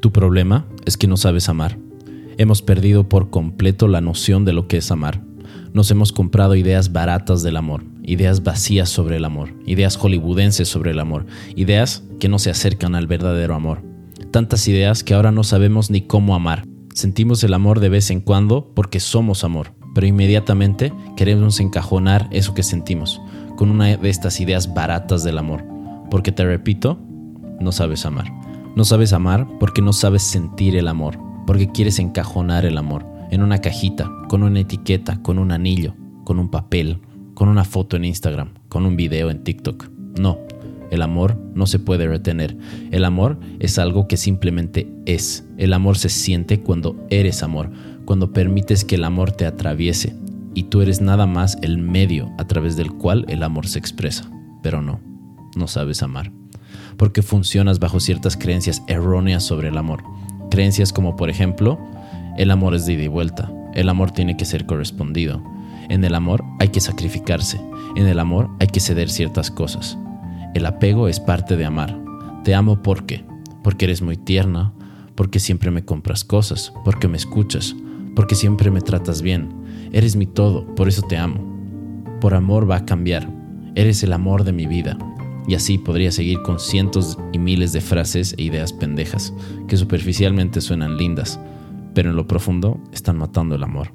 Tu problema es que no sabes amar. Hemos perdido por completo la noción de lo que es amar. Nos hemos comprado ideas baratas del amor, ideas vacías sobre el amor, ideas hollywoodenses sobre el amor, ideas que no se acercan al verdadero amor. Tantas ideas que ahora no sabemos ni cómo amar. Sentimos el amor de vez en cuando porque somos amor, pero inmediatamente queremos encajonar eso que sentimos con una de estas ideas baratas del amor. Porque te repito, no sabes amar. No sabes amar porque no sabes sentir el amor, porque quieres encajonar el amor en una cajita, con una etiqueta, con un anillo, con un papel, con una foto en Instagram, con un video en TikTok. No, el amor no se puede retener. El amor es algo que simplemente es. El amor se siente cuando eres amor, cuando permites que el amor te atraviese y tú eres nada más el medio a través del cual el amor se expresa. Pero no, no sabes amar. Porque funcionas bajo ciertas creencias erróneas sobre el amor. Creencias como por ejemplo, el amor es de ida y vuelta, el amor tiene que ser correspondido. En el amor hay que sacrificarse, en el amor hay que ceder ciertas cosas. El apego es parte de amar. Te amo porque, porque eres muy tierna, porque siempre me compras cosas, porque me escuchas, porque siempre me tratas bien. Eres mi todo, por eso te amo. Por amor va a cambiar. Eres el amor de mi vida. Y así podría seguir con cientos y miles de frases e ideas pendejas, que superficialmente suenan lindas, pero en lo profundo están matando el amor.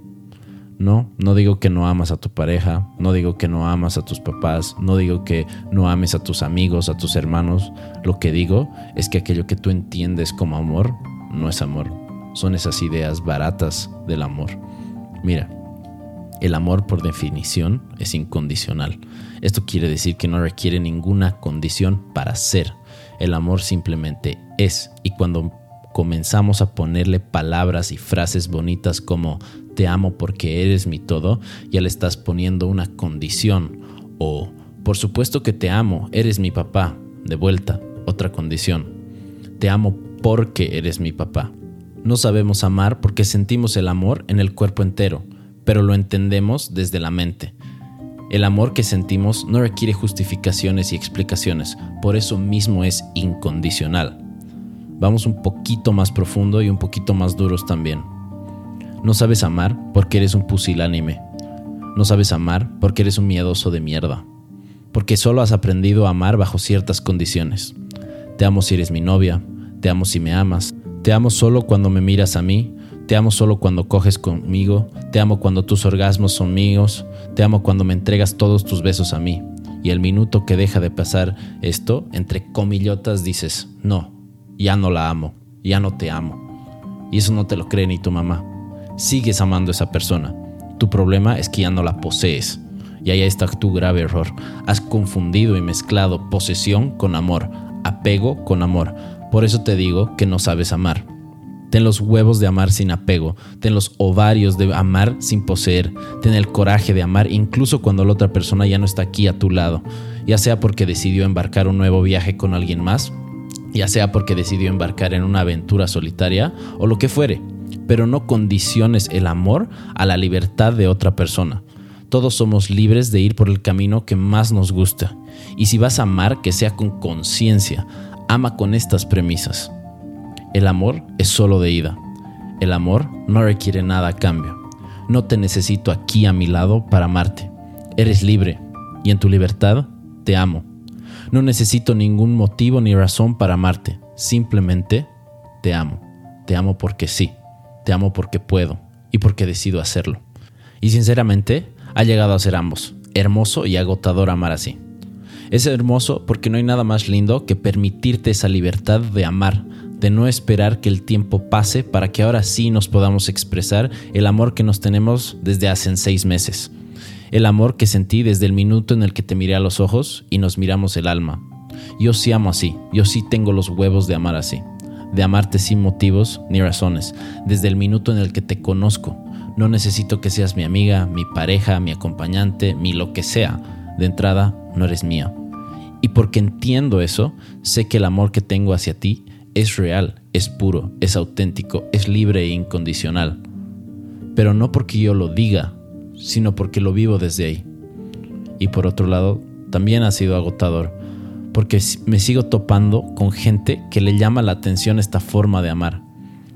No, no digo que no amas a tu pareja, no digo que no amas a tus papás, no digo que no ames a tus amigos, a tus hermanos. Lo que digo es que aquello que tú entiendes como amor no es amor. Son esas ideas baratas del amor. Mira, el amor por definición es incondicional. Esto quiere decir que no requiere ninguna condición para ser. El amor simplemente es. Y cuando comenzamos a ponerle palabras y frases bonitas como te amo porque eres mi todo, ya le estás poniendo una condición. O por supuesto que te amo, eres mi papá. De vuelta, otra condición. Te amo porque eres mi papá. No sabemos amar porque sentimos el amor en el cuerpo entero, pero lo entendemos desde la mente. El amor que sentimos no requiere justificaciones y explicaciones, por eso mismo es incondicional. Vamos un poquito más profundo y un poquito más duros también. No sabes amar porque eres un pusilánime. No sabes amar porque eres un miedoso de mierda. Porque solo has aprendido a amar bajo ciertas condiciones. Te amo si eres mi novia. Te amo si me amas. Te amo solo cuando me miras a mí. Te amo solo cuando coges conmigo. Te amo cuando tus orgasmos son míos. Te amo cuando me entregas todos tus besos a mí. Y el minuto que deja de pasar esto, entre comillotas dices, no, ya no la amo, ya no te amo. Y eso no te lo cree ni tu mamá sigues amando a esa persona. Tu problema es que ya no la posees. Y ahí está tu grave error. Has confundido y mezclado posesión con amor, apego con amor. Por eso te digo que no sabes amar. Ten los huevos de amar sin apego, ten los ovarios de amar sin poseer, ten el coraje de amar incluso cuando la otra persona ya no está aquí a tu lado, ya sea porque decidió embarcar un nuevo viaje con alguien más, ya sea porque decidió embarcar en una aventura solitaria o lo que fuere pero no condiciones el amor a la libertad de otra persona. Todos somos libres de ir por el camino que más nos gusta. Y si vas a amar, que sea con conciencia. Ama con estas premisas. El amor es solo de ida. El amor no requiere nada a cambio. No te necesito aquí a mi lado para amarte. Eres libre y en tu libertad te amo. No necesito ningún motivo ni razón para amarte. Simplemente te amo. Te amo porque sí. Te amo porque puedo y porque decido hacerlo. Y sinceramente, ha llegado a ser ambos, hermoso y agotador amar así. Es hermoso porque no hay nada más lindo que permitirte esa libertad de amar, de no esperar que el tiempo pase para que ahora sí nos podamos expresar el amor que nos tenemos desde hace seis meses. El amor que sentí desde el minuto en el que te miré a los ojos y nos miramos el alma. Yo sí amo así, yo sí tengo los huevos de amar así de amarte sin motivos ni razones, desde el minuto en el que te conozco. No necesito que seas mi amiga, mi pareja, mi acompañante, mi lo que sea. De entrada, no eres mía. Y porque entiendo eso, sé que el amor que tengo hacia ti es real, es puro, es auténtico, es libre e incondicional. Pero no porque yo lo diga, sino porque lo vivo desde ahí. Y por otro lado, también ha sido agotador porque me sigo topando con gente que le llama la atención esta forma de amar.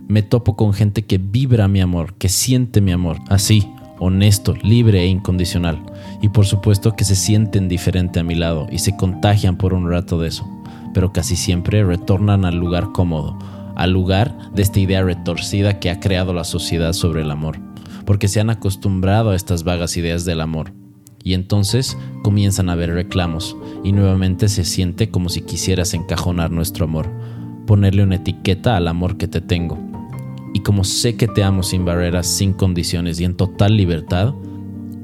Me topo con gente que vibra mi amor, que siente mi amor, así, honesto, libre e incondicional. Y por supuesto que se sienten diferente a mi lado y se contagian por un rato de eso, pero casi siempre retornan al lugar cómodo, al lugar de esta idea retorcida que ha creado la sociedad sobre el amor, porque se han acostumbrado a estas vagas ideas del amor. Y entonces comienzan a haber reclamos y nuevamente se siente como si quisieras encajonar nuestro amor, ponerle una etiqueta al amor que te tengo. Y como sé que te amo sin barreras, sin condiciones y en total libertad,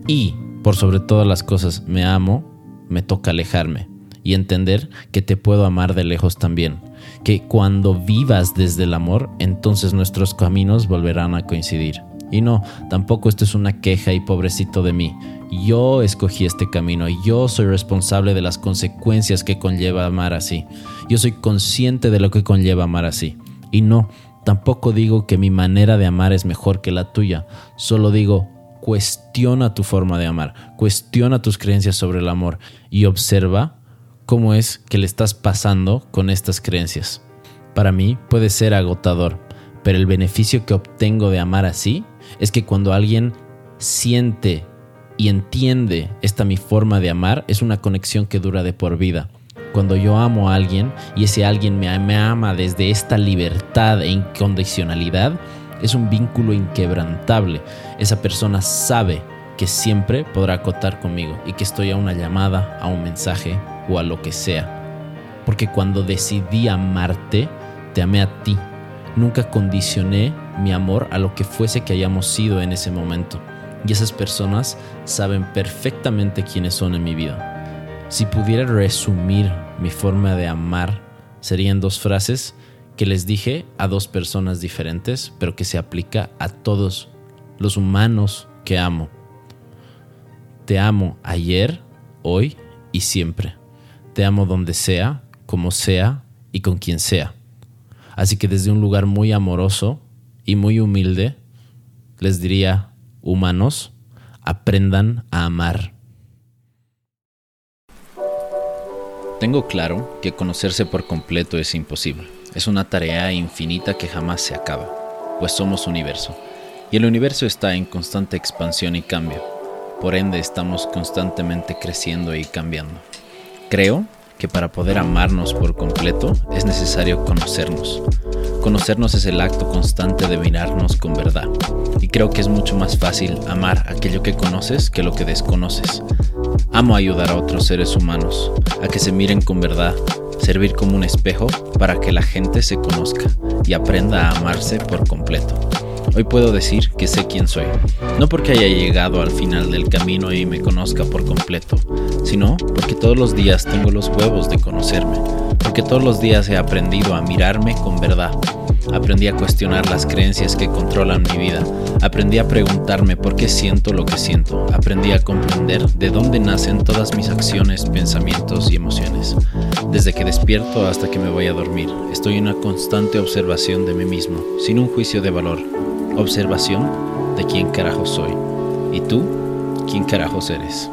y por sobre todas las cosas me amo, me toca alejarme y entender que te puedo amar de lejos también, que cuando vivas desde el amor, entonces nuestros caminos volverán a coincidir. Y no, tampoco esto es una queja y pobrecito de mí. Yo escogí este camino y yo soy responsable de las consecuencias que conlleva amar así. Yo soy consciente de lo que conlleva amar así. Y no, tampoco digo que mi manera de amar es mejor que la tuya. Solo digo, cuestiona tu forma de amar, cuestiona tus creencias sobre el amor y observa cómo es que le estás pasando con estas creencias. Para mí puede ser agotador, pero el beneficio que obtengo de amar así es que cuando alguien siente y entiende esta mi forma de amar, es una conexión que dura de por vida. Cuando yo amo a alguien y ese alguien me, ama desde esta libertad e incondicionalidad, es un vínculo inquebrantable. Esa persona sabe que siempre podrá contar conmigo y que estoy a una llamada, a un mensaje o a lo que sea. Porque cuando decidí amarte, te amé a ti. Nunca condicioné mi amor a lo que fuese que hayamos sido en ese momento. Y esas personas saben perfectamente quiénes son en mi vida. Si pudiera resumir mi forma de amar, serían dos frases que les dije a dos personas diferentes, pero que se aplica a todos los humanos que amo. Te amo ayer, hoy y siempre. Te amo donde sea, como sea y con quien sea. Así que desde un lugar muy amoroso y muy humilde, les diría, humanos, aprendan a amar. Tengo claro que conocerse por completo es imposible. Es una tarea infinita que jamás se acaba, pues somos universo. Y el universo está en constante expansión y cambio. Por ende estamos constantemente creciendo y cambiando. Creo que para poder amarnos por completo es necesario conocernos. Conocernos es el acto constante de mirarnos con verdad. Y creo que es mucho más fácil amar aquello que conoces que lo que desconoces. Amo ayudar a otros seres humanos a que se miren con verdad, servir como un espejo para que la gente se conozca y aprenda a amarse por completo. Hoy puedo decir que sé quién soy, no porque haya llegado al final del camino y me conozca por completo, sino porque todos los días tengo los huevos de conocerme, porque todos los días he aprendido a mirarme con verdad. Aprendí a cuestionar las creencias que controlan mi vida. Aprendí a preguntarme por qué siento lo que siento. Aprendí a comprender de dónde nacen todas mis acciones, pensamientos y emociones. Desde que despierto hasta que me voy a dormir, estoy en una constante observación de mí mismo, sin un juicio de valor. Observación de quién carajo soy. ¿Y tú? ¿Quién carajos eres?